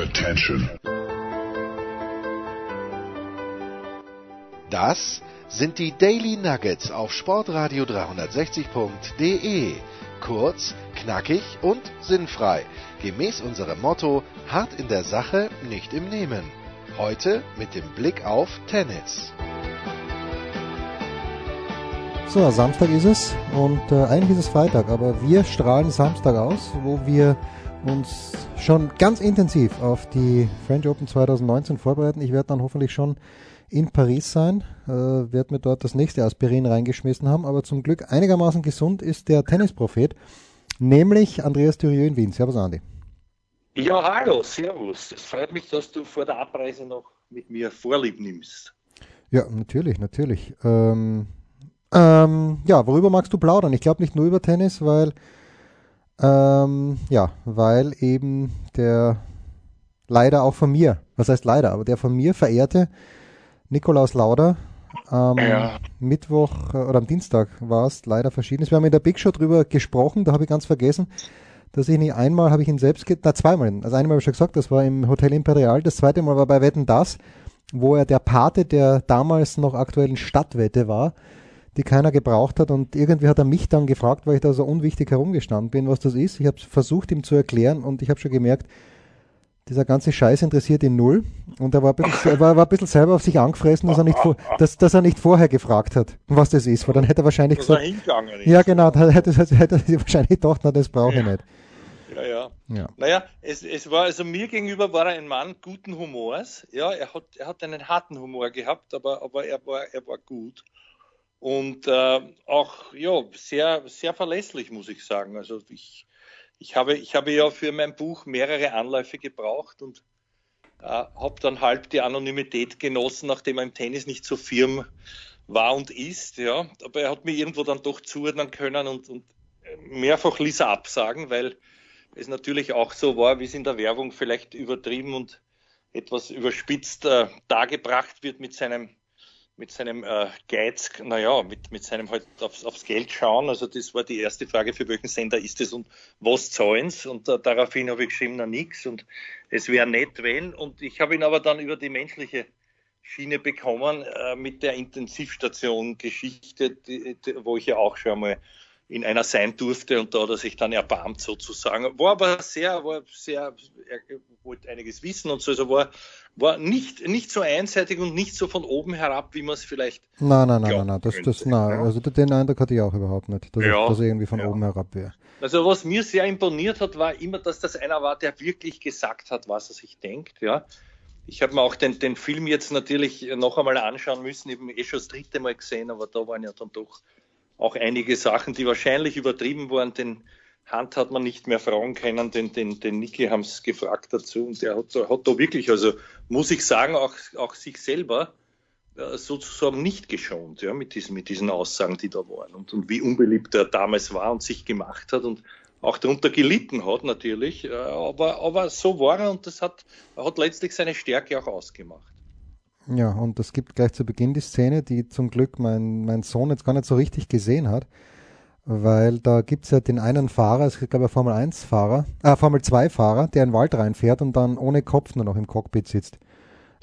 Attention. Das sind die Daily Nuggets auf Sportradio 360.de. Kurz, knackig und sinnfrei. Gemäß unserem Motto: hart in der Sache, nicht im Nehmen. Heute mit dem Blick auf Tennis. So, Samstag ist es und äh, eigentlich ist es Freitag, aber wir strahlen Samstag aus, wo wir uns schon ganz intensiv auf die French Open 2019 vorbereiten. Ich werde dann hoffentlich schon in Paris sein, äh, werde mir dort das nächste Aspirin reingeschmissen haben, aber zum Glück einigermaßen gesund ist der Tennisprophet, nämlich Andreas Thürieu in Wien. Servus Andi. Ja, hallo, servus. Es freut mich, dass du vor der Abreise noch mit mir Vorlieb nimmst. Ja, natürlich, natürlich. Ähm, ähm, ja, worüber magst du plaudern? Ich glaube nicht nur über Tennis, weil ähm, ja, weil eben der leider auch von mir, was heißt leider, aber der von mir verehrte Nikolaus Lauder am ja. Mittwoch äh, oder am Dienstag war es leider verschieden. Wir haben in der Big Show drüber gesprochen, da habe ich ganz vergessen, dass ich nicht einmal habe ich ihn selbst, na zweimal, also einmal habe ich schon gesagt, das war im Hotel Imperial, das zweite Mal war bei Wetten Das, wo er der Pate der damals noch aktuellen Stadtwette war die keiner gebraucht hat. Und irgendwie hat er mich dann gefragt, weil ich da so unwichtig herumgestanden bin, was das ist. Ich habe versucht, ihm zu erklären und ich habe schon gemerkt, dieser ganze Scheiß interessiert ihn null. Und er war ein bisschen, war, war ein bisschen selber auf sich angefressen, dass er, nicht vor, dass, dass er nicht vorher gefragt hat, was das ist. Weil dann hätte er wahrscheinlich dass gesagt. Er ja, genau, dann hätte, hätte er wahrscheinlich gedacht, na, das brauche ich nicht. Ja, ja. ja. Naja, es, es war, also mir gegenüber war er ein Mann guten Humors. Ja, er hat, er hat einen harten Humor gehabt, aber, aber er, war, er war gut und äh, auch ja, sehr, sehr verlässlich, muss ich sagen. Also ich, ich, habe, ich habe ja für mein Buch mehrere Anläufe gebraucht und äh, habe dann halb die Anonymität genossen, nachdem er im Tennis nicht so firm war und ist. Ja. Aber er hat mir irgendwo dann doch zuordnen können und, und mehrfach ließ er absagen, weil es natürlich auch so war, wie es in der Werbung vielleicht übertrieben und etwas überspitzt äh, dargebracht wird mit seinem mit seinem äh, Geiz, naja, mit, mit seinem halt aufs, aufs, Geld schauen. Also das war die erste Frage, für welchen Sender ist es und was zahlen sie? Und äh, daraufhin habe ich geschrieben, na nix und es wäre nett, wenn. Und ich habe ihn aber dann über die menschliche Schiene bekommen äh, mit der Intensivstation-Geschichte, wo ich ja auch schon mal in einer sein durfte und da hat er sich dann erbarmt sozusagen. War aber sehr, war sehr, er wollte einiges wissen und so, also war, war nicht, nicht so einseitig und nicht so von oben herab, wie man es vielleicht. Nein, nein, nein, nein, nein, das, das, nein, also den Eindruck hatte ich auch überhaupt nicht, dass, ja, das irgendwie von ja. oben herab wäre. Also was mir sehr imponiert hat, war immer, dass das einer war, der wirklich gesagt hat, was er sich denkt, ja. Ich habe mir auch den, den Film jetzt natürlich noch einmal anschauen müssen, eben eh schon das dritte Mal gesehen, aber da waren ja dann doch auch einige Sachen, die wahrscheinlich übertrieben waren. Den Hand hat man nicht mehr fragen können, den, den, den Niki haben es gefragt dazu und der hat, hat da wirklich, also muss ich sagen, auch, auch sich selber äh, sozusagen nicht geschont, ja, mit diesen, mit diesen Aussagen, die da waren und, und wie unbeliebt er damals war und sich gemacht hat und auch darunter gelitten hat natürlich, äh, aber, aber so war er und das hat, hat letztlich seine Stärke auch ausgemacht. Ja, und es gibt gleich zu Beginn die Szene, die zum Glück mein, mein Sohn jetzt gar nicht so richtig gesehen hat, weil da gibt es ja den einen Fahrer, es gibt glaube ich Formel 1 Fahrer, äh, Formel 2 Fahrer, der in den Wald reinfährt und dann ohne Kopf nur noch im Cockpit sitzt.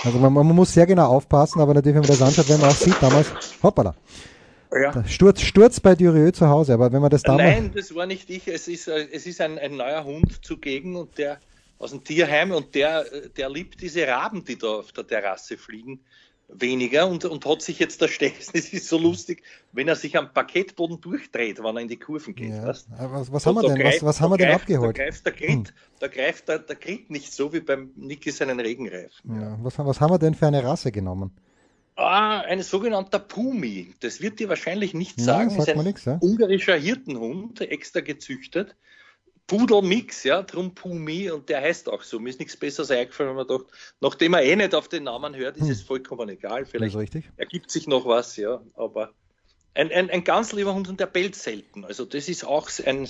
Also man, man muss sehr genau aufpassen, aber natürlich, wenn man das anschaut, wenn man auch sieht, damals, hoppala, ja. Sturz, Sturz bei Durieux zu Hause, aber wenn man das damals... Nein, das war nicht ich, es ist, äh, es ist ein, ein neuer Hund zugegen und der aus dem Tierheim und der, der liebt diese Raben, die da auf der Terrasse fliegen, weniger und, und hat sich jetzt erstechen. Es ist so lustig, wenn er sich am Parkettboden durchdreht, wenn er in die Kurven geht. Ja. Was, was haben wir denn? Greift, was, was haben wir denn abgeholt? Da greift der Grit, hm. da greift der, der Grit nicht so wie beim Niki seinen Regenreifen. Ja. Was, was haben wir denn für eine Rasse genommen? Ah, ein sogenannter Pumi. Das wird dir wahrscheinlich nicht sagen. Ja, sagt ist ein nix, ja? ungarischer Hirtenhund, extra gezüchtet. Pudelmix, ja, drum Pumi und der heißt auch so. Mir ist nichts Besseres eingefallen, wenn man dachte, nachdem er eh nicht auf den Namen hört, ist hm. es vollkommen egal. Vielleicht ergibt sich noch was, ja, aber ein, ein, ein ganz lieber Hund und der bellt selten. Also das ist auch ein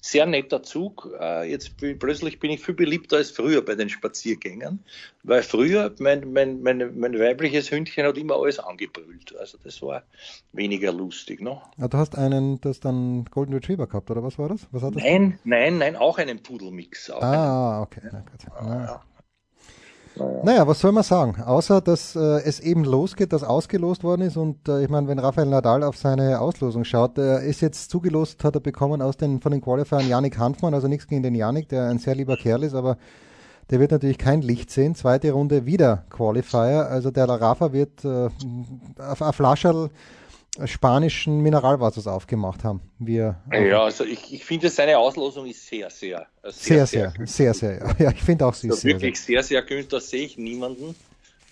sehr netter Zug. Äh, jetzt plötzlich bin ich viel beliebter als früher bei den Spaziergängern, weil früher mein, mein, mein, mein weibliches Hündchen hat immer alles angebrüllt. Also das war weniger lustig. Ne? Ja, du hast einen, das dann Golden Retriever gehabt, oder was war das? Was hat das? Nein, nein, nein, auch einen Pudelmix. Auch ah, einen, okay. Ja, ja, Naja. naja, was soll man sagen? Außer, dass äh, es eben losgeht, dass ausgelost worden ist und äh, ich meine, wenn Rafael Nadal auf seine Auslosung schaut, er ist jetzt zugelost, hat er bekommen aus den, von den Qualifiern Janik Hanfmann, also nichts gegen den Janik, der ein sehr lieber Kerl ist, aber der wird natürlich kein Licht sehen. Zweite Runde wieder Qualifier, also der Rafa wird äh, auf, auf Flascherl spanischen Mineralwassers aufgemacht haben. Wir ja, also ich, ich finde, seine Auslosung ist sehr, sehr, sehr, sehr, sehr, sehr, sehr, ja. ja ich finde auch sie ist sehr, wirklich sehr, sehr, sehr Da sehe ich niemanden.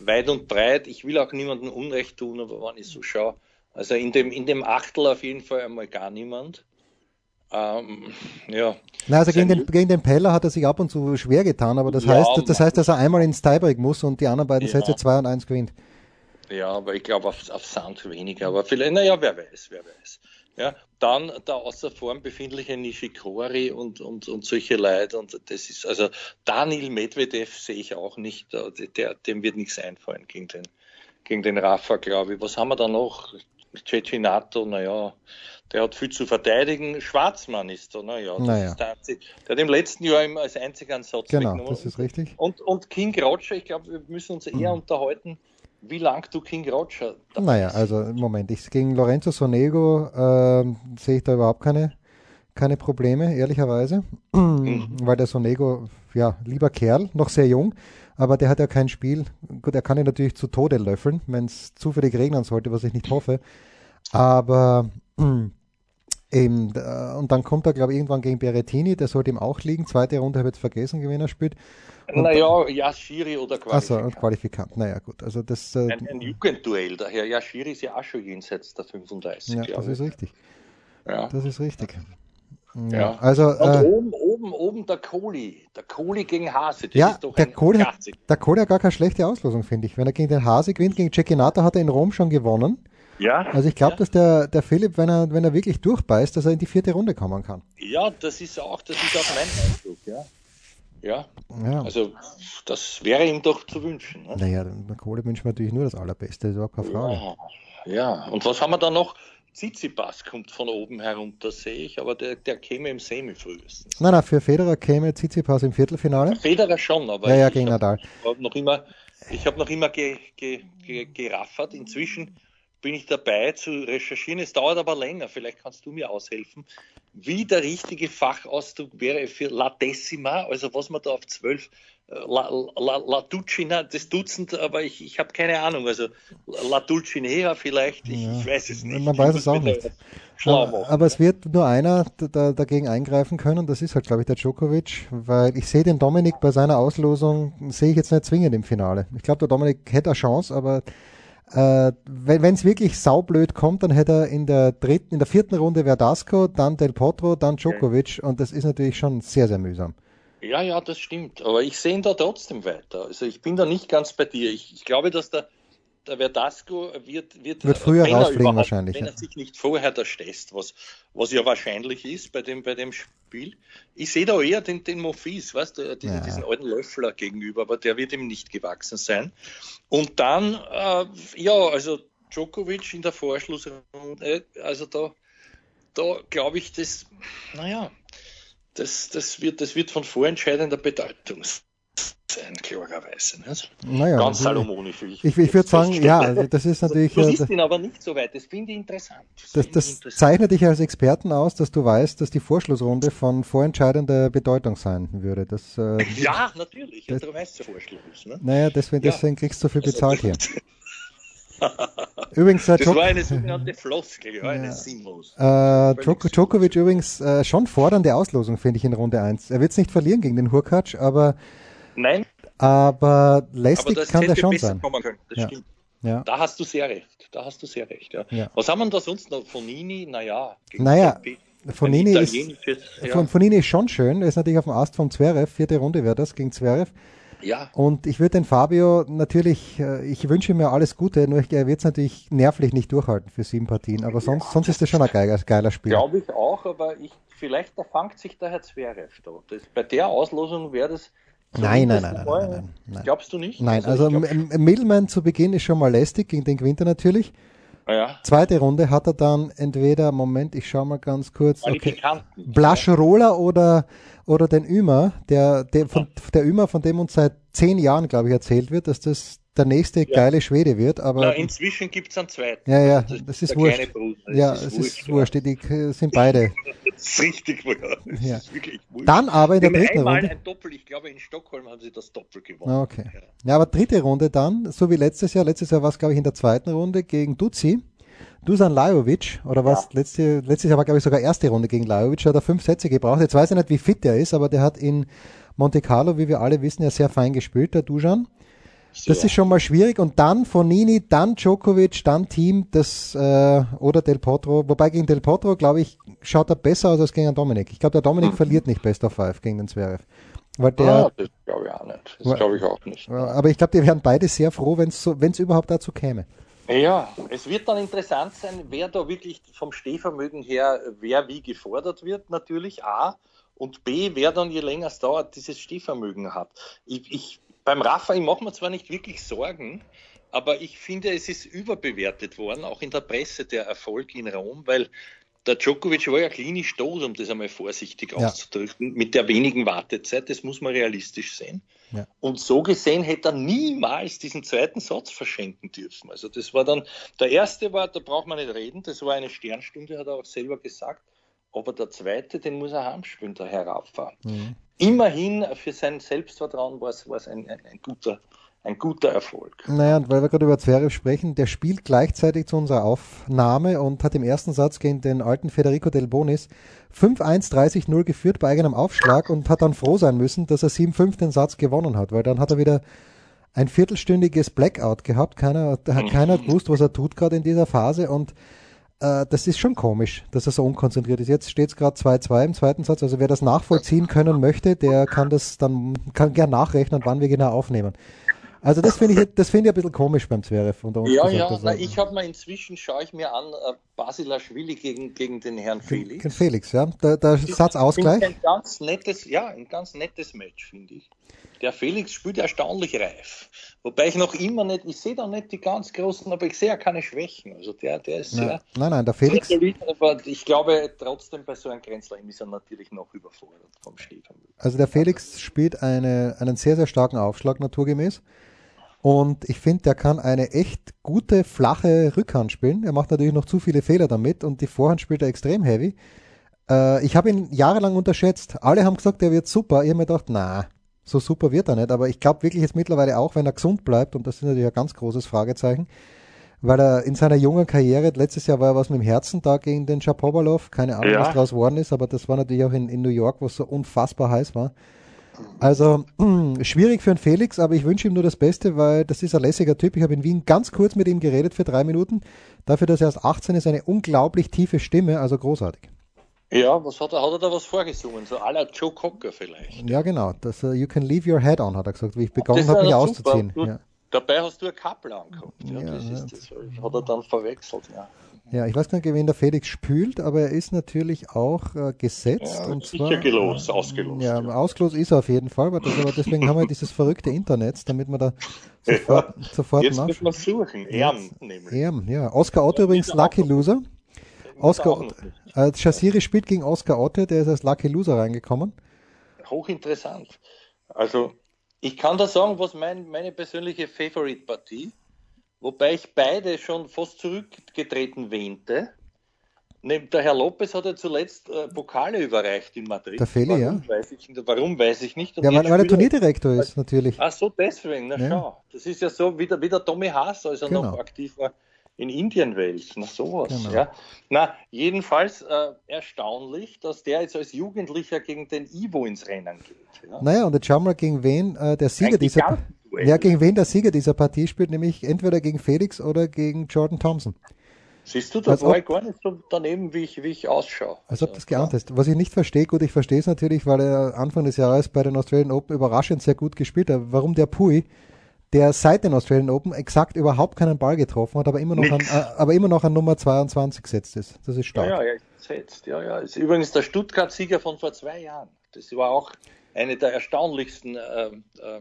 Weit und breit. Ich will auch niemandem Unrecht tun, aber wenn ich so schaue, also in dem, in dem Achtel auf jeden Fall einmal gar niemand. Ähm, ja. Na, also gegen den, gegen den Peller hat er sich ab und zu schwer getan, aber das ja, heißt, das heißt, dass er einmal ins Tiebreak muss und die anderen beiden ja. Sätze 2 und 1 gewinnt. Ja, aber ich glaube auf, auf Sand weniger. Aber vielleicht, naja, wer weiß, wer weiß. Ja, dann der außer Form befindliche Nishikori und, und, und solche Leute. Und das ist, also Daniel Medvedev sehe ich auch nicht. Der, dem wird nichts einfallen gegen den, gegen den Rafa, glaube ich. Was haben wir da noch? Cecinato, naja, der hat viel zu verteidigen. Schwarzmann ist da, naja, das naja. ist der, einzige, der hat im letzten Jahr immer als einziger einen Satz Genau, das ist richtig. Und, und King Roger, ich glaube, wir müssen uns eher mhm. unterhalten, wie lang du King Roger Naja, also Moment, ich, gegen Lorenzo Sonego äh, sehe ich da überhaupt keine, keine Probleme, ehrlicherweise. Mhm. Weil der Sonego, ja, lieber Kerl, noch sehr jung, aber der hat ja kein Spiel. Gut, er kann ihn natürlich zu Tode löffeln, wenn es zufällig regnen sollte, was ich nicht hoffe. Aber Eben, und dann kommt er, glaube ich, irgendwann gegen Berettini, der sollte ihm auch liegen. Zweite Runde habe ich jetzt vergessen, wie er spielt. naja, Yashiri oder Qualifikant. Also, Qualifikant, naja, gut. Also das, äh, ein, ein Jugendduell, daher Yashiri ist ja auch schon jenseits der 35. Ja, das ist richtig. Ja. Das ist richtig. Ja, ja. also. Und äh, oben, oben, oben der Kohli. Der Kohli gegen Hase. Das ja, der Kohli, hat, der Kohli hat gar keine schlechte Auslosung, finde ich. Wenn er gegen den Hase gewinnt, gegen Cecchinato hat er in Rom schon gewonnen. Ja. Also ich glaube, ja. dass der, der Philipp, wenn er, wenn er wirklich durchbeißt, dass er in die vierte Runde kommen kann. Ja, das ist auch, das ist auch mein Eindruck, ja. Ja. ja. Also das wäre ihm doch zu wünschen. Ne? Naja, der Kohle wünscht man natürlich nur das Allerbeste, das ist überhaupt keine Frage. Ja, ja. und was haben wir da noch? Tsitsipas kommt von oben herunter, sehe ich, aber der, der käme im Semi frühestens. Nein, nein, für Federer käme Tsitsipas im Viertelfinale. Federer schon, aber ja, ja, gegen Nadal. Hab noch immer, ich habe noch immer ge, ge, ge, geraffert. Inzwischen bin ich dabei zu recherchieren. Es dauert aber länger. Vielleicht kannst du mir aushelfen, wie der richtige Fachausdruck wäre für La Decima, also was man da auf zwölf äh, La, La, La Dulcina, das Dutzend, aber ich, ich habe keine Ahnung. Also La Dulcinea vielleicht, ich, ja, ich weiß es nicht. Man weiß es auch nicht. Aber, aber, es wird nur einer da, dagegen eingreifen können, das ist halt, glaube ich, der Djokovic, weil ich sehe den Dominik bei seiner Auslosung, sehe ich jetzt nicht zwingend im Finale. Ich glaube, der Dominik hätte eine Chance, aber äh, wenn es wirklich saublöd kommt, dann hätte er in der dritten, in der vierten Runde Verdasco, dann Del Potro, dann Djokovic und das ist natürlich schon sehr, sehr mühsam. Ja, ja, das stimmt. Aber ich sehe ihn da trotzdem weiter. Also ich bin da nicht ganz bei dir. Ich, ich glaube, dass der, der Verdasco wird, wird, wird früher rausfliegen wahrscheinlich. Wenn er sich nicht vorher da stest, was, was ja wahrscheinlich ist bei dem, bei dem Spiel. Ich sehe da eher den, den Mofis, weißt du, diesen, ja. diesen alten Löffler gegenüber, aber der wird ihm nicht gewachsen sein. Und dann, äh, ja, also Djokovic in der Vorschlussrunde, also da, da glaube ich, das, naja, das, das, wird, das wird von vorentscheidender Bedeutung sein, klarerweise. Nicht? Naja, Ganz salomonisch. Ich, ich, ich würde sagen, ja, das ist natürlich. Du siehst ihn aber nicht so weit, das finde ich interessant. Das, das, das zeichnet dich als Experten aus, dass du weißt, dass die Vorschlussrunde von vorentscheidender Bedeutung sein würde. Das, äh, ja, natürlich, das, darum heißt es Vorschluss. Ne? Naja, deswegen, ja. deswegen kriegst du so viel bezahlt hier. übrigens, äh, das war eine sogenannte Floskel, ja, eine sinnlos. Äh, Djokovic übrigens äh, schon fordernde Auslosung, finde ich, in Runde 1. Er wird es nicht verlieren gegen den Hurkacz, aber Nein. Aber lästig kann der schon sein. Das ja. stimmt. Ja. Da hast du sehr recht. Da hast du sehr recht. Ja. ja. Was haben wir da sonst noch? Fonini, naja. Naja, Fonini ist, ja. Fonini ist schon schön. Er ist natürlich auf dem Ast vom Zverev. Vierte Runde wäre das gegen Zverev. Ja. Und ich würde den Fabio natürlich, äh, ich wünsche ihm ja alles Gute, nur er wird es natürlich nervlich nicht durchhalten für sieben Partien. Aber sonst, ja, sonst ist das schon ein geiler, geiler Spiel. Glaube ich auch, aber ich, vielleicht da fangt sich der Herr Zverev da. Das, bei der Auslosung wäre das Nein, nein, nein, nein, nein, nein, Glaubst du nicht? Nein, also, also Middleman zu Beginn ist schon mal lästig, gegen den gewinnt er natürlich. ja. zweite Runde hat er dann entweder, Moment, ich schau mal ganz kurz, okay, Blaschrola oder, oder den Ümer, der, der, von, der Ümer, von dem uns seit zehn Jahren, glaube ich, erzählt wird, dass das der nächste ja. geile Schwede wird. Aber Na, inzwischen gibt es einen zweiten. Ja, ja, das, das ist wurscht. Das ja, es ist, ist wurscht. Die sind beide. das ist richtig, das ja. ist wirklich wurscht. Dann aber in der dritten Runde. ein Doppel, ich glaube in Stockholm haben sie das Doppel gewonnen. Ah, okay. Ja. ja, aber dritte Runde dann, so wie letztes Jahr. Letztes Jahr war es, glaube ich, in der zweiten Runde gegen Duzi. Dusan Lajovic, oder was, ja. letzte, letztes Jahr war, glaube ich, sogar erste Runde gegen Lajovic, hat er fünf Sätze gebraucht. Jetzt weiß ich nicht, wie fit er ist, aber der hat in Monte Carlo, wie wir alle wissen, ja sehr fein gespielt, der Dusan. Das ist schon mal schwierig. Und dann Fonini, dann Djokovic, dann Team, das äh, oder Del Potro. Wobei gegen Del Potro, glaube ich, schaut er besser aus als gegen Dominik. Ich glaube, der Dominik hm. verliert nicht Best of Five gegen den Zverev. Weil der, ah, das glaube ich auch nicht. Das glaube ich auch nicht. Aber ich glaube, die wären beide sehr froh, wenn es so, überhaupt dazu käme. Ja, es wird dann interessant sein, wer da wirklich vom Stehvermögen her, wer wie gefordert wird, natürlich A. Und B, wer dann je länger es dauert, dieses Stehvermögen hat. Ich, ich beim Rafa, ich mache mir zwar nicht wirklich Sorgen, aber ich finde, es ist überbewertet worden, auch in der Presse, der Erfolg in Rom, weil der Djokovic war ja klinisch tot, um das einmal vorsichtig ja. auszudrücken, mit der wenigen Wartezeit, das muss man realistisch sehen. Ja. Und so gesehen hätte er niemals diesen zweiten Satz verschenken dürfen. Also das war dann, der erste war, da braucht man nicht reden, das war eine Sternstunde, hat er auch selber gesagt. Aber der zweite, den muss er heimspielen, der Herr Rafa. Mhm immerhin für sein Selbstvertrauen war es, ein, ein, ein, guter, ein guter Erfolg. Naja, und weil wir gerade über Zverev sprechen, der spielt gleichzeitig zu unserer Aufnahme und hat im ersten Satz gegen den alten Federico Del Bonis 5-1 30-0 geführt bei eigenem Aufschlag und hat dann froh sein müssen, dass er 7-5 den Satz gewonnen hat, weil dann hat er wieder ein viertelstündiges Blackout gehabt. Keiner, hat keiner gewusst, was er tut gerade in dieser Phase und äh, das ist schon komisch, dass er so unkonzentriert ist. Jetzt steht es gerade 2-2 im zweiten Satz. Also wer das nachvollziehen können möchte, der kann das dann kann gern nachrechnen, wann wir genau aufnehmen. Also das finde ich, das finde ich ein bisschen komisch beim Zverev. Unter uns ja, ja, na, ich habe mir inzwischen, schaue ich mir an, äh, Basilashvili gegen, gegen den Herrn Felix. Gegen Felix, ja. Der, der Satzausgleich. Ein ganz nettes, ja, ein ganz nettes Match, finde ich. Der Felix spielt erstaunlich reif. Wobei ich noch immer nicht, ich sehe da nicht die ganz großen, aber ich sehe ja keine Schwächen. Also der, der ist sehr. Nein, nein, der Felix. Aber ich glaube trotzdem bei so einem Grenzler ist er natürlich noch überfordert vom Stehvermögen. Also der Felix spielt eine, einen sehr, sehr starken Aufschlag naturgemäß. Und ich finde, der kann eine echt gute, flache Rückhand spielen. Er macht natürlich noch zu viele Fehler damit und die Vorhand spielt er extrem heavy. Äh, ich habe ihn jahrelang unterschätzt. Alle haben gesagt, er wird super. Ich habe mir gedacht, na, so super wird er nicht. Aber ich glaube wirklich jetzt mittlerweile auch, wenn er gesund bleibt, und das ist natürlich ein ganz großes Fragezeichen, weil er in seiner jungen Karriere, letztes Jahr war er was mit dem Herzen da gegen den Shapovalov, keine Ahnung, ja. was draus geworden ist, aber das war natürlich auch in, in New York, wo es so unfassbar heiß war. Also schwierig für einen Felix, aber ich wünsche ihm nur das Beste, weil das ist ein lässiger Typ. Ich habe in Wien ganz kurz mit ihm geredet für drei Minuten. Dafür, dass er erst 18 ist, eine unglaublich tiefe Stimme, also großartig. Ja, was hat er, hat er da was vorgesungen? So à la Joe Cocker vielleicht. Ja, genau. Das, uh, you can leave your head on, hat er gesagt, wie ich begonnen habe, mich auszuziehen. Du, ja. Dabei hast du ein Kappel angehabt. Ja, ja, das, ist, das hat er dann verwechselt, ja. Ja, ich weiß gar nicht, wen der Felix spült, aber er ist natürlich auch äh, gesetzt. Ja, und sicher zwar, gelost, ausgelost. Ja, ja, ausgelost ist er auf jeden Fall, aber, das, aber deswegen haben wir dieses verrückte Internet, damit man da sofort, ja, sofort Jetzt muss man suchen, Erm nämlich. Erm, ja. Oscar Otto übrigens Lucky Loser. Oscar, äh, Chassiri spielt gegen Oscar Otte, der ist als Lucky Loser reingekommen. Hochinteressant. Also, ich kann da sagen, was mein, meine persönliche Favorite-Partie, wobei ich beide schon fast zurückgetreten wähnte. Der Herr Lopez hat ja zuletzt äh, Pokale überreicht in Madrid. Der Feli, ja. Weiß ich, warum weiß ich nicht. Und ja, weil, weil er Turnierdirektor ist, natürlich. Ach so, deswegen. Na ja. schau. Das ist ja so wie der, wie der Tommy Haas, als er genau. noch aktiv war in Indien wählst. Na sowas. Genau. Ja. Na, jedenfalls äh, erstaunlich, dass der jetzt als Jugendlicher gegen den Ivo ins Rennen geht. Ja. Naja, und jetzt schauen wir, gegen wen äh, der Sieger Ein dieser ja, gegen wen der Sieger dieser Partie spielt, nämlich entweder gegen Felix oder gegen Jordan Thompson. Siehst du, da als war ob, ich gar nicht so daneben, wie ich, wie ich ausschaue. Als ob das geahnt ist. Was ich nicht verstehe, gut, ich verstehe es natürlich, weil er Anfang des Jahres bei den Australian Open überraschend sehr gut gespielt hat. Warum der Pui der seit den Australian Open exakt überhaupt keinen Ball getroffen hat, aber immer noch, an, äh, aber immer noch an Nummer 22 gesetzt ist. Das ist stark. Ja, ja, gesetzt. Ja, ja. Ist übrigens der Stuttgart-Sieger von vor zwei Jahren. Das war auch eine der erstaunlichsten äh, äh, äh,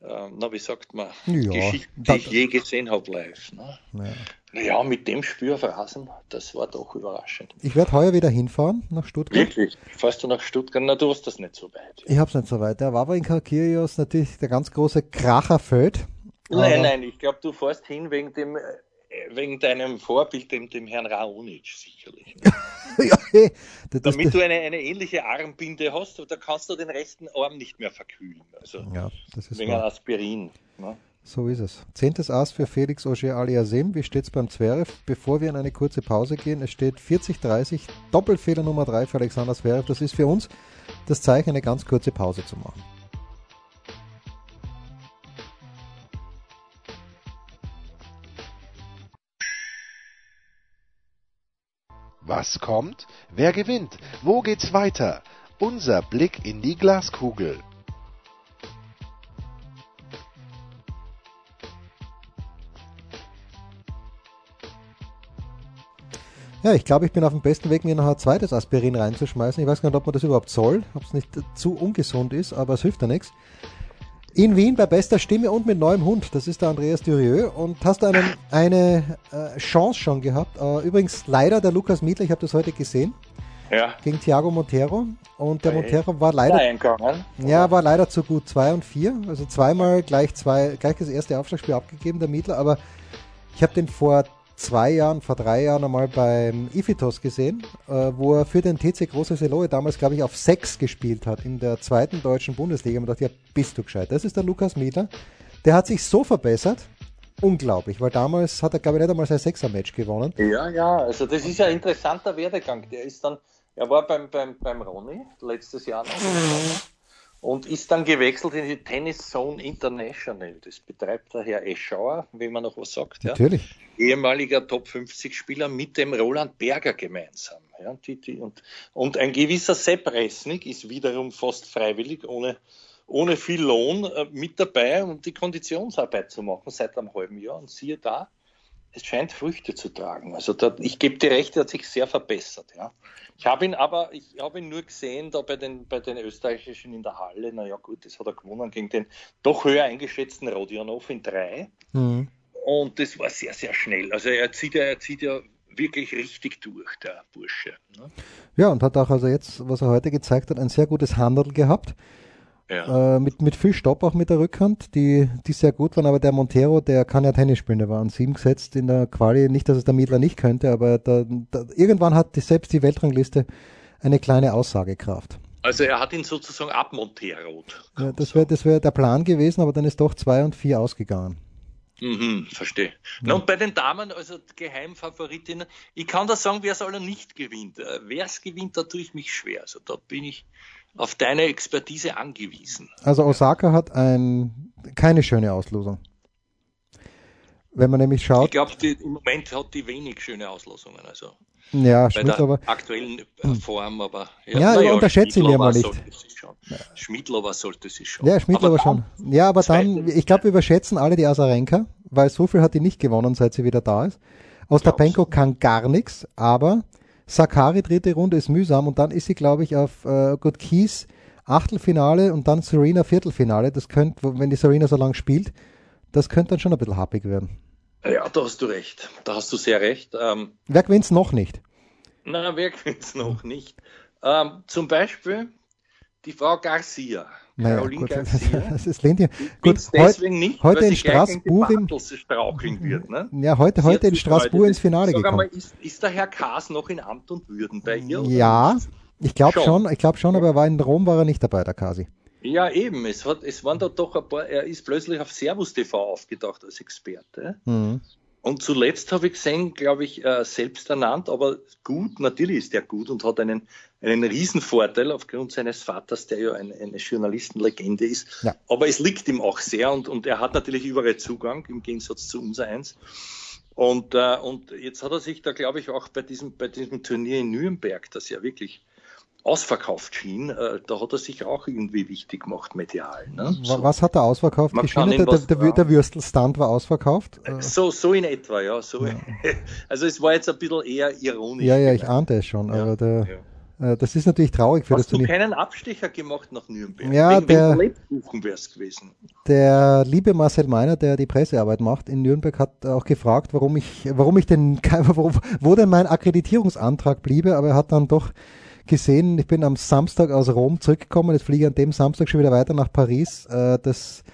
na, wie sagt man, ja, Geschichten, die ich je gesehen habe live. Ne? Ja. Naja, mit dem Spiel auf Rasen, das war doch überraschend. Ich werde heuer wieder hinfahren nach Stuttgart. Wirklich? Fährst du nach Stuttgart? Na, du hast das nicht so weit. Ich habe es nicht so weit. Der Wawrinka Kyrgios natürlich der ganz große Kracherfeld. Nein, nein, ich glaube, du fährst hin wegen dem äh, wegen deinem Vorbild, dem, dem Herrn Raonic sicherlich. ja, hey, das, Damit du eine, eine ähnliche Armbinde hast, da kannst du den rechten Arm nicht mehr verkühlen. Also ja, das ist wegen wahr. Aspirin. Ne? So ist es. Zehntes Ass für Felix Auger Aliasem. Wie steht es beim Zverev? Bevor wir in eine kurze Pause gehen, es steht 40-30, Doppelfehler Nummer 3 für Alexander Zverev. Das ist für uns das Zeichen, eine ganz kurze Pause zu machen. Was kommt? Wer gewinnt? Wo geht's weiter? Unser Blick in die Glaskugel. Ja, ich glaube, ich bin auf dem besten Weg, mir noch ein zweites Aspirin reinzuschmeißen. Ich weiß gar nicht, ob man das überhaupt soll, ob es nicht zu ungesund ist, aber es hilft ja nichts in Wien bei bester Stimme und mit neuem Hund. Das ist der Andreas Durieux. Und hast du einen, eine äh, Chance schon gehabt? Äh, übrigens leider der Lukas Mietler, ich habe das heute gesehen. Ja. Gegen Thiago Montero. Und der Montero war leider. Ja, war leider zu gut. 2 und 4. Also zweimal gleich zwei, gleich das erste Aufschlagspiel abgegeben, der Mietler. Aber ich habe den vor zwei Jahren, vor drei Jahren einmal beim Ifitos gesehen, äh, wo er für den TC Große Seloe damals, glaube ich, auf sechs gespielt hat in der zweiten deutschen Bundesliga. Man dachte, ja, bist du gescheit. Das ist der Lukas Miedler. Der hat sich so verbessert. Unglaublich, weil damals hat er, glaube ich, nicht einmal sein Sechser-Match gewonnen. Ja, ja, also das ist ja ein interessanter Werdegang. Der ist dann, er war beim, beim, beim Ronny letztes Jahr noch und ist dann gewechselt in die Tennis Zone International. Das betreibt der Herr Eschauer, wenn man noch was sagt. Natürlich. Ja. Ehemaliger Top 50 Spieler mit dem Roland Berger gemeinsam. Ja, die, die, und, und ein gewisser Sepp Resnick ist wiederum fast freiwillig, ohne, ohne viel Lohn, äh, mit dabei, um die Konditionsarbeit zu machen seit einem halben Jahr. Und siehe da, es scheint Früchte zu tragen. Also da, ich gebe dir recht, er hat sich sehr verbessert. Ja. Ich habe ihn aber, ich habe ihn nur gesehen da bei den, bei den Österreichischen in der Halle. Naja gut, das hat er gewonnen gegen den doch höher eingeschätzten Rodionov in drei. Mhm. Und das war sehr, sehr schnell. Also er zieht ja, er zieht ja wirklich richtig durch, der Bursche. Ne? Ja, und hat auch also jetzt, was er heute gezeigt hat, ein sehr gutes Handel gehabt. Ja. Äh, mit, mit viel Stopp auch mit der Rückhand, die, die sehr gut waren, aber der Montero, der kann ja Tennis spielen, der war an sieben gesetzt in der Quali, nicht, dass es der Miedler nicht könnte, aber da, da, irgendwann hat die, selbst die Weltrangliste eine kleine Aussagekraft. Also er hat ihn sozusagen abmonterot. Ja, das wäre das wär der Plan gewesen, aber dann ist doch zwei und vier ausgegangen. Mhm, verstehe. Ja. und bei den Damen, also Geheimfavoritinnen, ich kann da sagen, wer es alle nicht gewinnt. Äh, wer es gewinnt, da tue ich mich schwer. Also da bin ich auf deine Expertise angewiesen. Also Osaka hat ein, keine schöne Auslosung. Wenn man nämlich schaut. Ich glaube, im Moment hat die wenig schöne Auslosungen. Also ja, Schmidlover. aktuellen äh, Form, aber ja, ja unterschätze ihn ja mal nicht. Schmidlover sollte sie schon. Ja, Schmidlover schon. Ja, aber dann, ich glaube, wir überschätzen alle die Asarenka, weil so viel hat die nicht gewonnen, seit sie wieder da ist. Ostapenko kann gar nichts, aber Sakari dritte Runde ist mühsam und dann ist sie, glaube ich, auf äh, gut Kies Achtelfinale und dann Serena Viertelfinale. Das könnte, wenn die Serena so lang spielt, das könnte dann schon ein bisschen happig werden. Ja, da hast du recht. Da hast du sehr recht. Ähm, wer gewinnt noch nicht? Na, wer gewinnt noch nicht? Ähm, zum Beispiel die Frau Garcia. Naja, Caroline gut, Garcia. Das ist Lindy. Gut, deswegen nicht, heute in Straßburg im, wird, ne? Ja, heute, heute in Straßburg ins Finale gekommen. Mal, ist, ist der Herr Kaas noch in Amt und Würden bei ihr? Ja, ich glaube schon. schon. ich glaube schon, aber er war in Rom, war er nicht dabei, der Kasi. Ja, eben. Es, hat, es waren da doch ein paar, er ist plötzlich auf Servus TV aufgetaucht als Experte. Mhm. Und zuletzt habe ich gesehen, glaube ich, äh, selbst ernannt, aber gut, natürlich ist er gut und hat einen, einen Riesenvorteil aufgrund seines Vaters, der ja eine, eine Journalistenlegende ist. Ja. Aber es liegt ihm auch sehr und, und er hat natürlich überall Zugang im Gegensatz zu unser eins. Und, äh, und jetzt hat er sich da, glaube ich, auch bei diesem, bei diesem Turnier in Nürnberg, das ja wirklich ausverkauft schien, äh, da hat er sich auch irgendwie wichtig gemacht medial. Ne? So. Was hat er ausverkauft geschienen? Der, der, der, der Würstelstand war ausverkauft? Äh, so, so in etwa, ja. So. ja. Also es war jetzt ein bisschen eher ironisch. Ja, ja, ich ahnte es schon, ja. aber der, Äh, das ist natürlich traurig für Hast das Turnier. Hast du keinen Abstecher gemacht nach Nürnberg? Ja, wegen, der, wegen wär's gewesen. Der liebe Marcel Meiner, der die Pressearbeit macht in Nürnberg, hat auch gefragt, warum ich, warum ich denn, wo denn mein Akkreditierungsantrag bliebe, aber er hat dann doch gesehen, ich bin am Samstag aus Rom zurückgekommen, jetzt fliege ich an dem Samstag schon wieder weiter nach Paris. Äh, das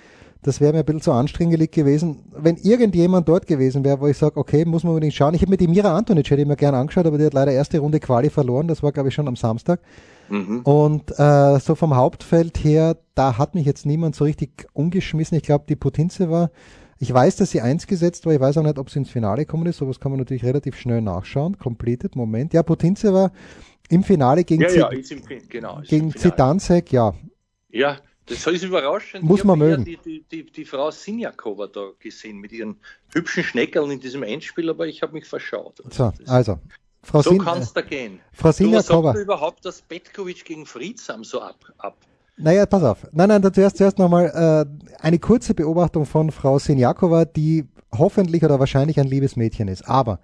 das wäre mir ein bisschen zu anstrengend gewesen. Wenn irgendjemand dort gewesen wäre, wo ich sage, okay, muss man unbedingt schauen. Ich habe mir die Mira Antonic hätte ich mir gerne angeschaut, aber die hat leider erste Runde Quali verloren. Das war, glaube ich, schon am Samstag. Mhm. Und äh, so vom Hauptfeld her, da hat mich jetzt niemand so richtig umgeschmissen. Ich glaube, die Putinze war, ich weiß, dass sie eins gesetzt war. Ich weiß auch nicht, ob sie ins Finale gekommen ist. Sowas kann man natürlich relativ schnell nachschauen. Completed, Moment. Ja, Putinze war im Finale gegen, ja, ja, im, genau, gegen Zidanzek, ja. Ja, das ist überraschend. Muss man mögen. Die, die, die, die Frau Sinjakova da gesehen mit ihren hübschen Schneckeln in diesem Endspiel, aber ich habe mich verschaut. Also, so, also. Frau so kann es da gehen. Frau Sinjakova. Du, überhaupt, dass Petkovic gegen Friedsam so ab, ab naja, pass auf. Nein, nein, zuerst, zuerst nochmal äh, eine kurze Beobachtung von Frau Sinjakova, die hoffentlich oder wahrscheinlich ein liebes Mädchen ist. Aber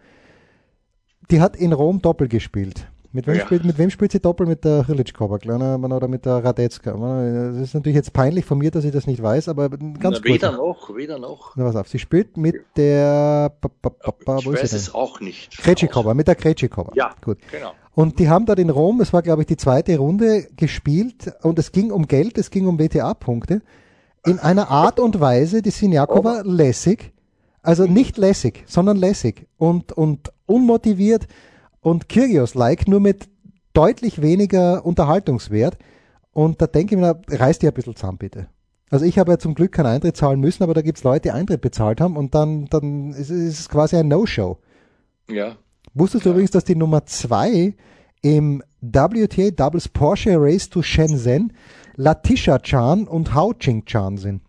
die hat in Rom Doppel gespielt. Mit wem, ja. spielt, mit wem spielt sie doppelt? Mit der Hrilitschkova oder mit der Radetska? Das ist natürlich jetzt peinlich von mir, dass ich das nicht weiß, aber ganz Na, kurz. Weder noch, weder noch. Na, pass auf, sie spielt mit der... Ich weiß es auch nicht. Kretschikova, mit der Kretschikova. Ja, gut. genau. Und die haben dort in Rom, es war glaube ich die zweite Runde, gespielt und es ging um Geld, es ging um WTA-Punkte. In einer Art und Weise, die Sinjakova lässig, also nicht lässig, sondern lässig und, und unmotiviert und Kyrgios-like, nur mit deutlich weniger Unterhaltungswert. Und da denke ich mir, reißt ihr ein bisschen zusammen, bitte. Also ich habe ja zum Glück keinen Eintritt zahlen müssen, aber da gibt's Leute, die Eintritt bezahlt haben und dann, dann ist, es quasi ein No-Show. Ja. Wusstest du übrigens, dass die Nummer zwei im WTA Doubles Porsche Race to Shenzhen Latisha Chan und Hao Ching Chan sind?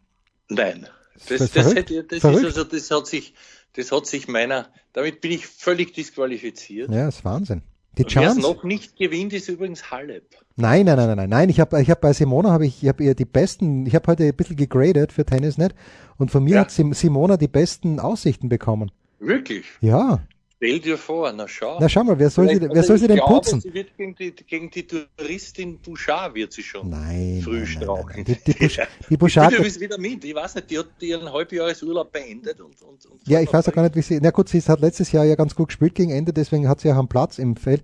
Nein. Das, das, das, hätte, das, ist also, das hat sich, das hat sich meiner, damit bin ich völlig disqualifiziert. Ja, das ist Wahnsinn. Die Chance. Wer noch nicht gewinnt, ist übrigens Halep. Nein, nein, nein, nein, nein. nein. Ich habe ich hab bei Simona habe ich, ich habe ihr die besten, ich habe heute ein bisschen gegradet für Tennisnet und von mir ja. hat Simona die besten Aussichten bekommen. Wirklich? Ja. Stell dir vor, na schau. Na schau mal, wer soll, sie, wer also soll sie denn glaube, putzen? Sie wird gegen, die, gegen die Touristin Bouchard wird sie schon nein, früh nein, strauchen. Nein, die, die, Busch, die Bouchard. Ich wieder mit. Ich weiß nicht, die hat ihren Halbjahresurlaub beendet. Und, und, und ja, ich weiß auch gar nicht, wie sie. Na gut, sie hat letztes Jahr ja ganz gut gespielt gegen Ende, deswegen hat sie ja einen Platz im Feld.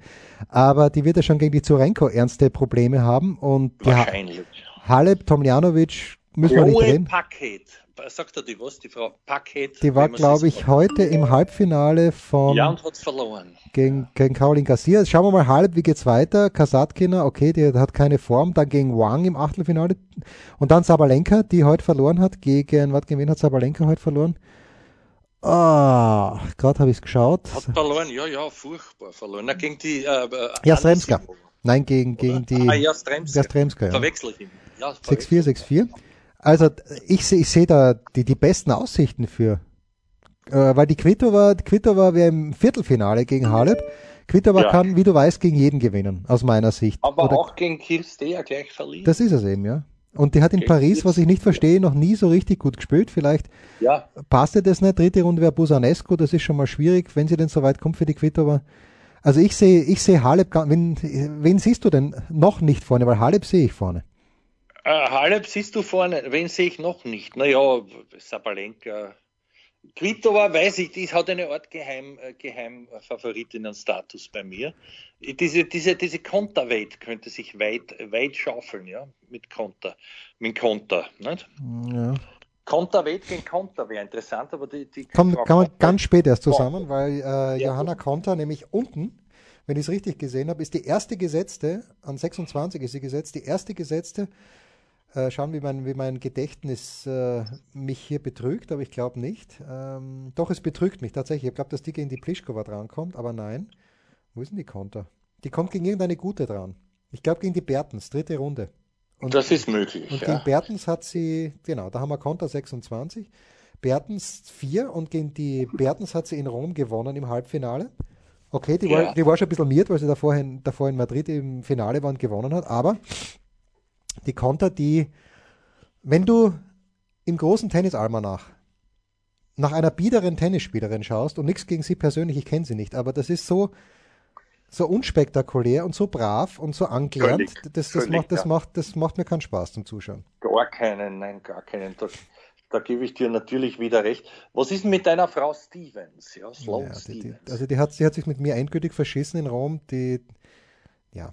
Aber die wird ja schon gegen die Zurenko ernste Probleme haben. Und Wahrscheinlich. Halep, Tomljanovic müssen wir nicht reden. Paket sagt er die was, die Frau Paket? Die war, glaube ich, heute im Halbfinale von. Ja, und hat verloren. Gegen, gegen Caroline Garcia. Schauen wir mal halb, wie geht's weiter? Kasatkina, okay, die hat keine Form. Dann gegen Wang im Achtelfinale. Und dann Sabalenka, die heute verloren hat gegen, was gegen wen hat Sabalenka heute verloren? Ah, gerade habe ich es geschaut. Hat verloren, ja, ja, furchtbar verloren. Na, gegen die. Äh, äh Jastremska. Nein, gegen, gegen die. Ah, Jastremska. Jastremska, ja. Verwechsel ich ihn. Ja, 6-4, 6-4. Also ich sehe ich seh da die, die besten Aussichten für. Äh, weil die Kvitova, Kvitova wäre im Viertelfinale gegen Halep. Kvitova ja. kann, wie du weißt, gegen jeden gewinnen, aus meiner Sicht. Aber Oder, auch gegen Kirstea gleich verlieren. Das ist es eben, ja. Und die hat in gegen Paris, was ich nicht verstehe, noch nie so richtig gut gespielt. Vielleicht ja. passte das nicht. Dritte Runde wäre Busanesco, das ist schon mal schwierig, wenn sie denn so weit kommt für die Kvitova. Also ich sehe, ich sehe Halep, wen, wen siehst du denn noch nicht vorne? Weil Halep sehe ich vorne. Äh, Halep siehst du vorne, wen sehe ich noch nicht? Naja, Sabalenka. Kvitova weiß ich, die hat eine Art Geheim, äh, Geheimfavoritinnen-Status bei mir. Diese, diese, diese Konterweight könnte sich weit, weit schaufeln, ja, mit Konter, mit Konter, nicht? Ja. Konterweight gegen Konter wäre interessant, aber die, die Komm, kann man ganz spät erst zusammen, weil äh, ja. Johanna Konter nämlich unten, wenn ich es richtig gesehen habe, ist die erste Gesetzte, an 26 ist sie gesetzt, die erste Gesetzte äh, schauen, wie mein, wie mein Gedächtnis äh, mich hier betrügt, aber ich glaube nicht. Ähm, doch, es betrügt mich tatsächlich. Ich glaube, dass die gegen die Plischkova drankommt, aber nein. Wo ist denn die Konter? Die kommt gegen irgendeine gute dran. Ich glaube gegen die Bertens, dritte Runde. Und, das ist möglich. Und ja. gegen Bertens hat sie, genau, da haben wir Konter 26. Bertens 4 und gegen die Bertens hat sie in Rom gewonnen im Halbfinale. Okay, die, ja. war, die war schon ein bisschen miert, weil sie davor in, davor in Madrid im Finale war und gewonnen hat, aber die Konter, die, wenn du im großen Tennisalmanach nach einer biederen Tennisspielerin schaust und nichts gegen sie persönlich, ich kenne sie nicht, aber das ist so, so unspektakulär und so brav und so angelernt. das, das, völlig, macht, das, ja. macht, das macht mir keinen Spaß zum Zuschauen. Gar keinen, nein, gar keinen. Da, da gebe ich dir natürlich wieder recht. Was ist denn mit deiner Frau Stevens? Ja, Sloan ja, die, die, also die hat, die hat sich mit mir endgültig verschissen in Rom. Die, ja,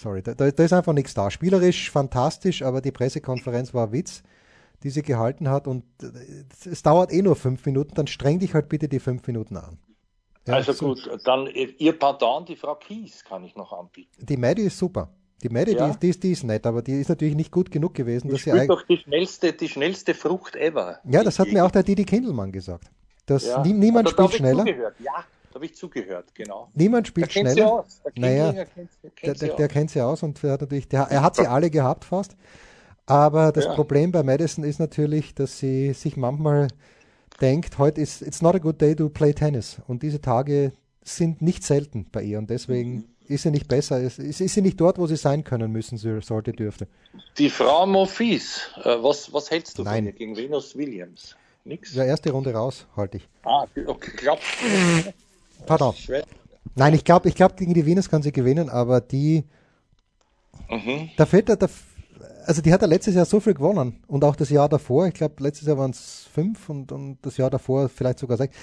sorry, da, da ist einfach nichts da. Spielerisch fantastisch, aber die Pressekonferenz war Witz, die sie gehalten hat und äh, es dauert eh nur fünf Minuten, dann streng dich halt bitte die fünf Minuten an. Ja, also so. gut, dann ihr Pardon, die Frau Kies kann ich noch anbieten. Die Maddie ist super. Die Maddie, ja. die, ist, die, ist, die ist nett, aber die ist natürlich nicht gut genug gewesen. Die dass sie doch die schnellste, die schnellste Frucht ever. Ja, das hat mir auch der Didi Kindelmann gesagt. Dass ja. nie, niemand also, spielt schneller. Ja, habe ich zugehört, genau. Niemand spielt schneller. Der naja, kennt, der, der, der kennt sie aus und hat natürlich, der, er hat sie alle gehabt fast. Aber das ja. Problem bei Madison ist natürlich, dass sie sich manchmal denkt, heute ist it's not a good day to play tennis. Und diese Tage sind nicht selten bei ihr und deswegen mhm. ist sie nicht besser, ist, ist, sie nicht dort, wo sie sein können müssen, sie sollte, dürfte. Die Frau Mofis, äh, was, was hältst du Nein. von ihr gegen Venus Williams? Nix? Ja, erste Runde raus, halte ich. Ah, okay, du? Pardon. Nein, ich glaube, ich glaub, gegen die Venus kann sie gewinnen, aber die, mhm. da fehlt der also die hat ja letztes Jahr so viel gewonnen und auch das Jahr davor. Ich glaube, letztes Jahr waren es fünf und, und das Jahr davor vielleicht sogar sechs.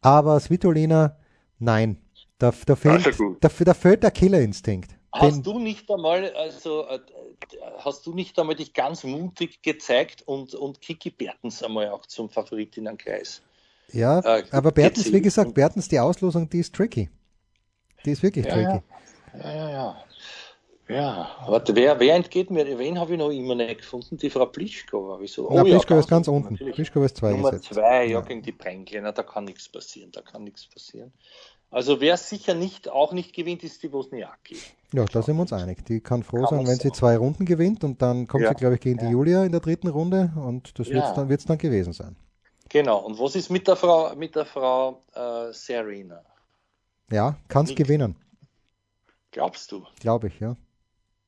Aber Svitolina, nein. Da, da, fehlt, da, da fehlt der Killerinstinkt. Hast Den, du nicht einmal, also äh, hast du nicht einmal dich ganz mutig gezeigt und, und Kiki Bertens einmal auch zum Favoritenkreis? Ja, äh, aber Bertens, wie gesagt, Bertens, die Auslosung, die ist tricky. Die ist wirklich ja, tricky. Ja, ja, ja. ja. Ja, warte, wer, wer entgeht mir? Wen habe ich noch immer nicht gefunden? Die Frau Plischkova. Wieso? Oh, ja, Plischkova ist ganz unten. Natürlich. Plischkova ist zwei Nummer gesetzt. zwei, ja, ja, gegen die Pränkle. Na, da kann nichts passieren. Da kann nichts passieren. Also wer sicher nicht, auch nicht gewinnt, ist die Wozniacki. Ja, da sind wir uns einig. Die kann froh kann sein, wenn sie zwei Runden gewinnt und dann kommt ja. sie, glaube ich, gegen die Julia in der dritten Runde und das wird es dann, dann gewesen sein. Genau. Und was ist mit der Frau, mit der Frau äh, Serena? Ja, kann es gewinnen. Glaubst du? Glaube ich, ja.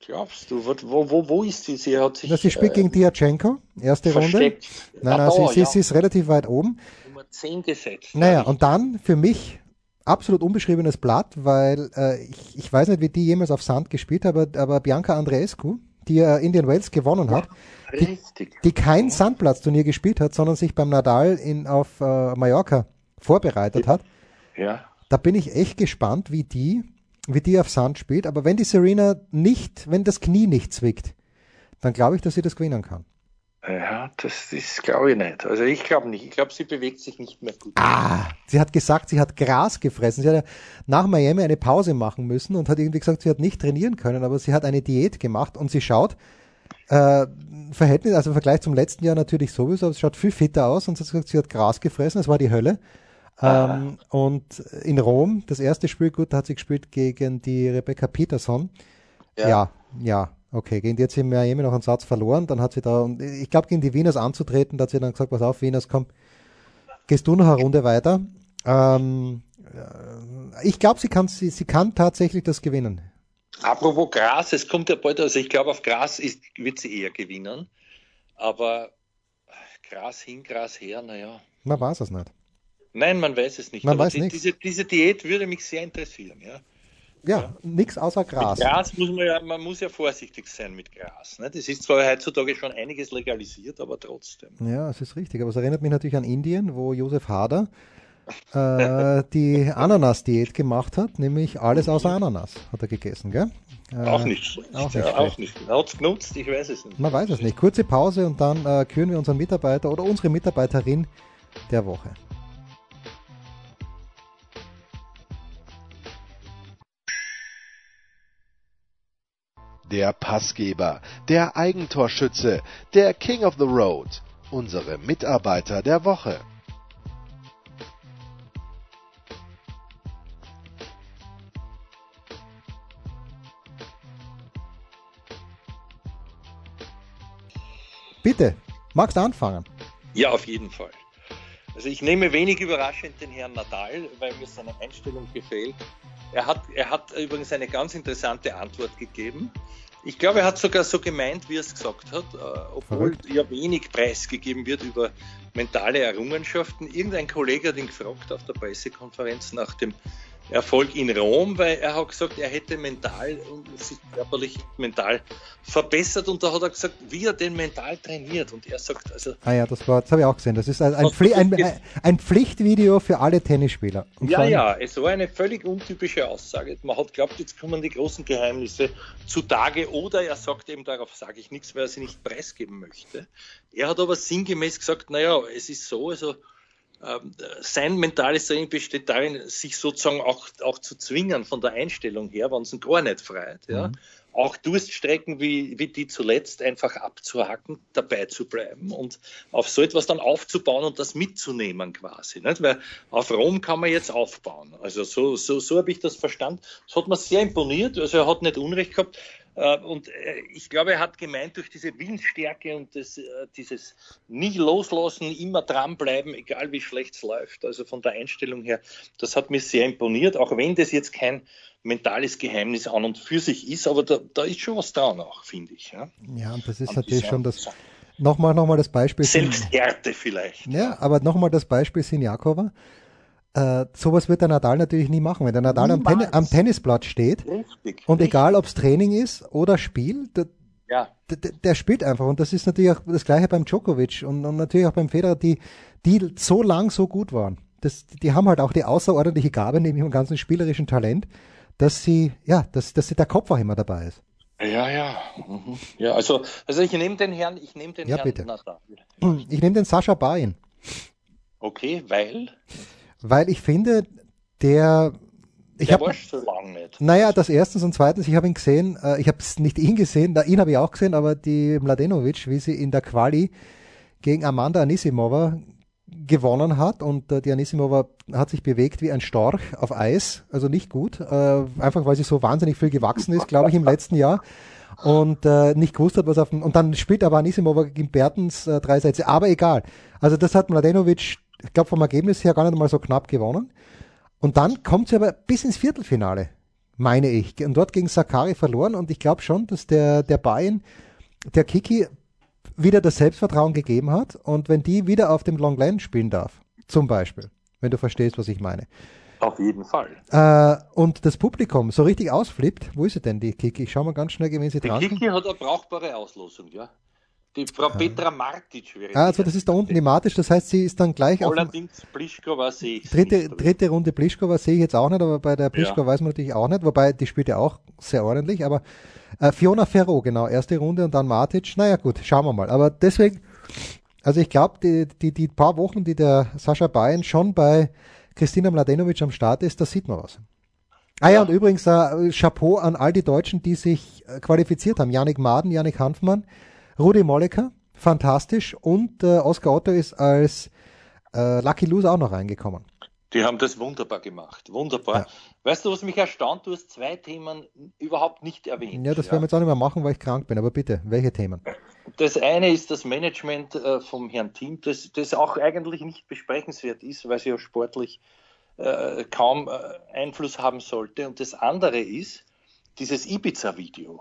Glaubst du, wo, wo, wo ist sie? Sie hat sich. Na, sie spielt äh, gegen Diachenko, erste versteckt. Runde. Nein, nein, sie, sie, ja. sie, ist relativ weit oben. Nummer 10 gesetzt. Naja, und dann für mich absolut unbeschriebenes Blatt, weil äh, ich, ich weiß nicht, wie die jemals auf Sand gespielt hat, aber, aber Bianca Andreescu, die äh, Indian Wales gewonnen hat, ja, die, die, kein Sandplatzturnier gespielt hat, sondern sich beim Nadal in, auf äh, Mallorca vorbereitet hat. Ja. Da bin ich echt gespannt, wie die wie die auf Sand spielt. Aber wenn die Serena nicht, wenn das Knie nicht zwickt, dann glaube ich, dass sie das gewinnen kann. Ja, das, das glaube ich nicht. Also ich glaube nicht. Ich glaube, sie bewegt sich nicht mehr gut. Ah, sie hat gesagt, sie hat Gras gefressen. Sie hat ja nach Miami eine Pause machen müssen und hat irgendwie gesagt, sie hat nicht trainieren können, aber sie hat eine Diät gemacht und sie schaut, äh, Verhältnis, also im Vergleich zum letzten Jahr natürlich sowieso, aber sie schaut viel fitter aus und sie hat Gras gefressen, es war die Hölle. Ähm, und in Rom, das erste Spiel, gut, da hat sie gespielt gegen die Rebecca Peterson. Ja, ja, ja okay. Gegen die hat sie in Miami noch einen Satz verloren. Dann hat sie da, und ich glaube, gegen die Wieners anzutreten, da hat sie dann gesagt, pass auf, Wieners, komm, gehst du noch eine Runde weiter. Ähm, äh, ich glaube, sie kann, sie, sie kann tatsächlich das gewinnen. Apropos Gras, es kommt ja bald, also ich glaube, auf Gras ist, wird sie eher gewinnen. Aber Gras hin, Gras her, naja. Man weiß es nicht. Nein, man weiß es nicht. Man Aber weiß die, diese, diese, Diät würde mich sehr interessieren. Ja, ja, ja. nichts außer Gras. Mit Gras muss man ja, man muss ja vorsichtig sein mit Gras. Ne? Das ist zwar heutzutage schon einiges legalisiert, aber trotzdem. Ja, es ist richtig. Aber es erinnert mich natürlich an Indien, wo Josef Hader äh, die Ananas-Diät gemacht hat, nämlich alles außer Ananas hat er gegessen, gell? Äh, auch nicht schlecht. Auch nicht, ja, auch nicht. Genutzt? Ich weiß es nicht. Man weiß es nicht. Kurze Pause und dann äh, küren wir unseren Mitarbeiter oder unsere Mitarbeiterin der Woche. der Passgeber, der Eigentorschütze, der King of the Road, unsere Mitarbeiter der Woche. Bitte, magst du anfangen? Ja, auf jeden Fall. Also ich nehme wenig überraschend den Herrn Nadal, weil mir seine Einstellung gefällt. Er hat, er hat übrigens eine ganz interessante Antwort gegeben. Ich glaube, er hat sogar so gemeint, wie er es gesagt hat, äh, obwohl Verrückt. ja wenig preisgegeben wird über mentale Errungenschaften. Irgendein Kollege hat ihn gefragt auf der Pressekonferenz nach dem Erfolg in Rom, weil er hat gesagt, er hätte mental und sich körperlich mental verbessert und da hat er gesagt, wie er den mental trainiert und er sagt also. Ah ja, das war, das habe ich auch gesehen. Das ist ein, ein, Pfli ein, ein Pflichtvideo für alle Tennisspieler. Und ja, ja, es war eine völlig untypische Aussage. Man hat glaubt, jetzt kommen die großen Geheimnisse zutage oder er sagt eben, darauf sage ich nichts, weil er sie nicht preisgeben möchte. Er hat aber sinngemäß gesagt, naja, es ist so, also sein mentales Training besteht darin, sich sozusagen auch, auch zu zwingen von der Einstellung her, wenn es ihn gar nicht freut. Ja. Mhm. Auch Durststrecken wie, wie die zuletzt einfach abzuhacken, dabei zu bleiben und auf so etwas dann aufzubauen und das mitzunehmen quasi. Nicht? Weil auf Rom kann man jetzt aufbauen. Also so, so, so habe ich das verstanden. Das hat mir sehr imponiert. Also er hat nicht Unrecht gehabt. Äh, und äh, ich glaube, er hat gemeint, durch diese Willensstärke und das, äh, dieses nie loslassen, immer dranbleiben, egal wie schlecht es läuft. Also von der Einstellung her, das hat mir sehr imponiert, auch wenn das jetzt kein mentales Geheimnis an und für sich ist, aber da, da ist schon was dran auch, finde ich. Ja, ja und das ist an natürlich schon das. Nochmal, nochmal das Beispiel. Selbstärte vielleicht. Ja, aber nochmal das Beispiel Sinjakova. Äh, sowas wird der Nadal natürlich nie machen. Wenn der Nadal am, Ten am, Tennisplatz steht richtig, und richtig. egal ob es Training ist oder Spiel, der, ja. der, der, spielt einfach. Und das ist natürlich auch das gleiche beim Djokovic und, und natürlich auch beim Federer, die, die so lang so gut waren. Das, die haben halt auch die außerordentliche Gabe neben ihrem ganzen spielerischen Talent, dass sie, ja, dass, dass sie der Kopf auch immer dabei ist. Ja, ja. Mhm. Ja, also, also ich nehme den Herrn, ich nehme den ja, Herrn bitte. Nadal. Ich nehme den Sascha Bain. Okay, weil? Weil ich finde, der ich habe so lange nicht. Naja, das erstens und zweitens, ich habe ihn gesehen, äh, ich habe nicht ihn gesehen, da, ihn habe ich auch gesehen, aber die Mladenovic, wie sie in der Quali gegen Amanda Anisimova gewonnen hat und äh, die Anisimova hat sich bewegt wie ein Storch auf Eis, also nicht gut, äh, einfach weil sie so wahnsinnig viel gewachsen ist, glaube ich, im letzten Jahr und äh, nicht gewusst hat, was auf dem, und dann spielt aber Anisimova gegen Bertens äh, drei Sätze, aber egal. Also das hat Mladenovic ich glaube, vom Ergebnis her gar nicht mal so knapp gewonnen. Und dann kommt sie aber bis ins Viertelfinale, meine ich. Und dort gegen Sakari verloren. Und ich glaube schon, dass der, der Bayern, der Kiki, wieder das Selbstvertrauen gegeben hat. Und wenn die wieder auf dem Long Longland spielen darf, zum Beispiel, wenn du verstehst, was ich meine. Auf jeden Fall. Äh, und das Publikum so richtig ausflippt, wo ist sie denn, die Kiki? Ich schau mal ganz schnell, wenn sie dran Die Kiki hat eine brauchbare Auslosung, ja. Die Frau Petra Martic wäre Ah, also das ist da unten die Martic, das heißt, sie ist dann gleich Allerdings auf Pliskova sehe ich dritte, dritte Runde Pliskova sehe ich jetzt auch nicht, aber bei der Pliskova ja. weiß man natürlich auch nicht, wobei die spielt ja auch sehr ordentlich, aber äh, Fiona Ferro, genau, erste Runde und dann Martic, naja gut, schauen wir mal. Aber deswegen, also ich glaube, die, die, die paar Wochen, die der Sascha Bayern schon bei Kristina Mladenovic am Start ist, da sieht man was. Ah ja, und übrigens äh, Chapeau an all die Deutschen, die sich äh, qualifiziert haben. Janik Maden, Janik Hanfmann, Rudi Molleker, fantastisch. Und äh, Oscar Otto ist als äh, Lucky Loser auch noch reingekommen. Die haben das wunderbar gemacht. Wunderbar. Ja. Weißt du, was mich erstaunt? Du hast zwei Themen überhaupt nicht erwähnt. Ja, das ja. werden wir jetzt auch nicht mehr machen, weil ich krank bin. Aber bitte, welche Themen? Das eine ist das Management äh, vom Herrn Team, das, das auch eigentlich nicht besprechenswert ist, weil sie ja sportlich äh, kaum äh, Einfluss haben sollte. Und das andere ist dieses Ibiza-Video.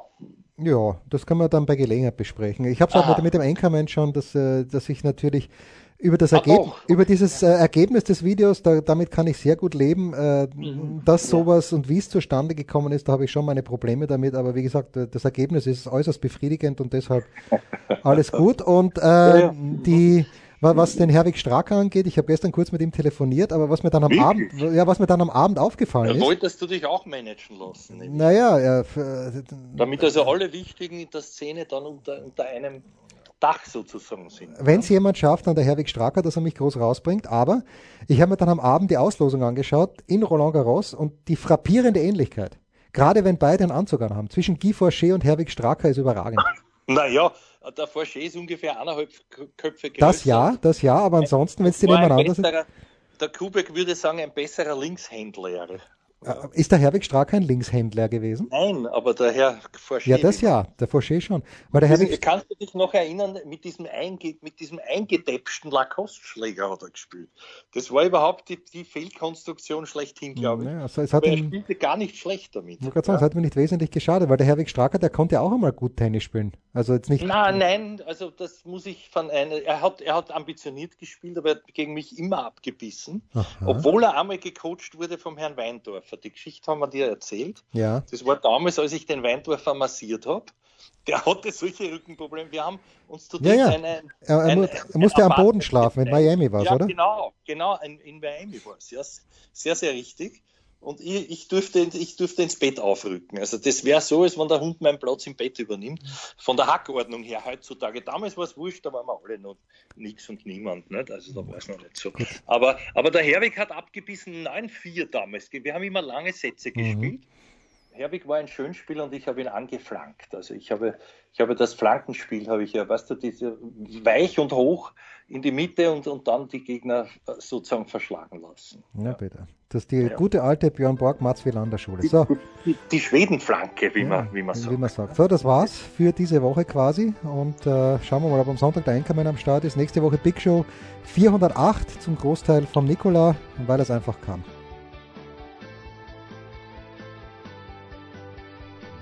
Ja, das kann man dann bei Gelegenheit besprechen. Ich habe es auch mit, mit dem Anchorman schon, dass, äh, dass ich natürlich über das Ergebnis, über dieses äh, Ergebnis des Videos, da, damit kann ich sehr gut leben. Äh, mhm. Dass sowas ja. und wie es zustande gekommen ist, da habe ich schon meine Probleme damit. Aber wie gesagt, äh, das Ergebnis ist äußerst befriedigend und deshalb alles gut. Und äh, ja, ja. die was den Herwig Stracker angeht, ich habe gestern kurz mit ihm telefoniert, aber was mir dann am Wirklich? Abend, ja, was mir dann am Abend aufgefallen ja, ist. Wolltest du dich auch managen lassen? Nämlich. Naja, ja, damit also alle Wichtigen in der Szene dann unter, unter einem Dach sozusagen sind. Wenn es jemand schafft, dann der Herwig Stracker, dass er mich groß rausbringt. Aber ich habe mir dann am Abend die Auslosung angeschaut in Roland Garros und die frappierende Ähnlichkeit, gerade wenn beide einen Anzug anhaben, zwischen Guy Forcher und Herwig Stracker ist überragend. Naja, der Forché ist ungefähr eineinhalb Köpfe größer. Das ja, das ja, aber ansonsten, wenn es die nebeneinander sind. Der Kubek würde sagen, ein besserer Linkshändler. Äh, ist der Herwig Strack ein Linkshändler gewesen? Nein, aber der Herr Forschee. Ja, das ja, der Forschee schon. Weil der Herwig... Kannst du dich noch erinnern, mit diesem, einge, mit diesem eingedeppsten Lacoste-Schläger hat er gespielt. Das war überhaupt die, die Fehlkonstruktion schlechthin, glaube ich. Ja, also es hat aber er spielte gar nicht schlecht damit. Ich ja. sagen, es hat mir nicht wesentlich geschadet, weil der Herwig Stracker, der konnte auch einmal gut Tennis spielen. Also jetzt nicht. Nein, nein, also das muss ich von einer. Er hat, er hat ambitioniert gespielt, aber er hat gegen mich immer abgebissen, Aha. obwohl er einmal gecoacht wurde vom Herrn Weindorf. Weindorfer. Die Geschichte haben wir dir erzählt. Ja. Das war damals, als ich den Weindorfer massiert habe. Der hatte solche Rückenprobleme. Wir haben uns zu ja, ja. Eine, er, er, ein, er musste am Boden schlafen. In Miami war es, ja, oder? Genau, genau. In, in Miami war es. Ja, sehr, sehr richtig und ich, ich, dürfte, ich dürfte ins Bett aufrücken. Also das wäre so, als wenn der Hund meinen Platz im Bett übernimmt. Von der Hackordnung her heutzutage. Damals war es wurscht, da waren wir alle noch nichts und niemand. Nicht? Also da war es noch nicht so. Aber, aber der Herwig hat abgebissen 9-4 damals. Wir haben immer lange Sätze mhm. gespielt. Herwig war ein Schönspieler und ich habe ihn angeflankt. Also ich habe, ich habe das Flankenspiel, habe ich ja, weißt du, diese weich und hoch in die Mitte und, und dann die Gegner sozusagen verschlagen lassen. Ja, bitte. Das ist die ja. gute alte Björn Borg Mats Wielander Schule. So. Die, die Schwedenflanke, wie, ja, man, wie man sagt. Wie man sagt. So, das war's für diese Woche quasi. Und äh, schauen wir mal, ob am Sonntag der Einkommen am Start ist. Nächste Woche Big Show 408 zum Großteil vom Nikola, weil es einfach kam.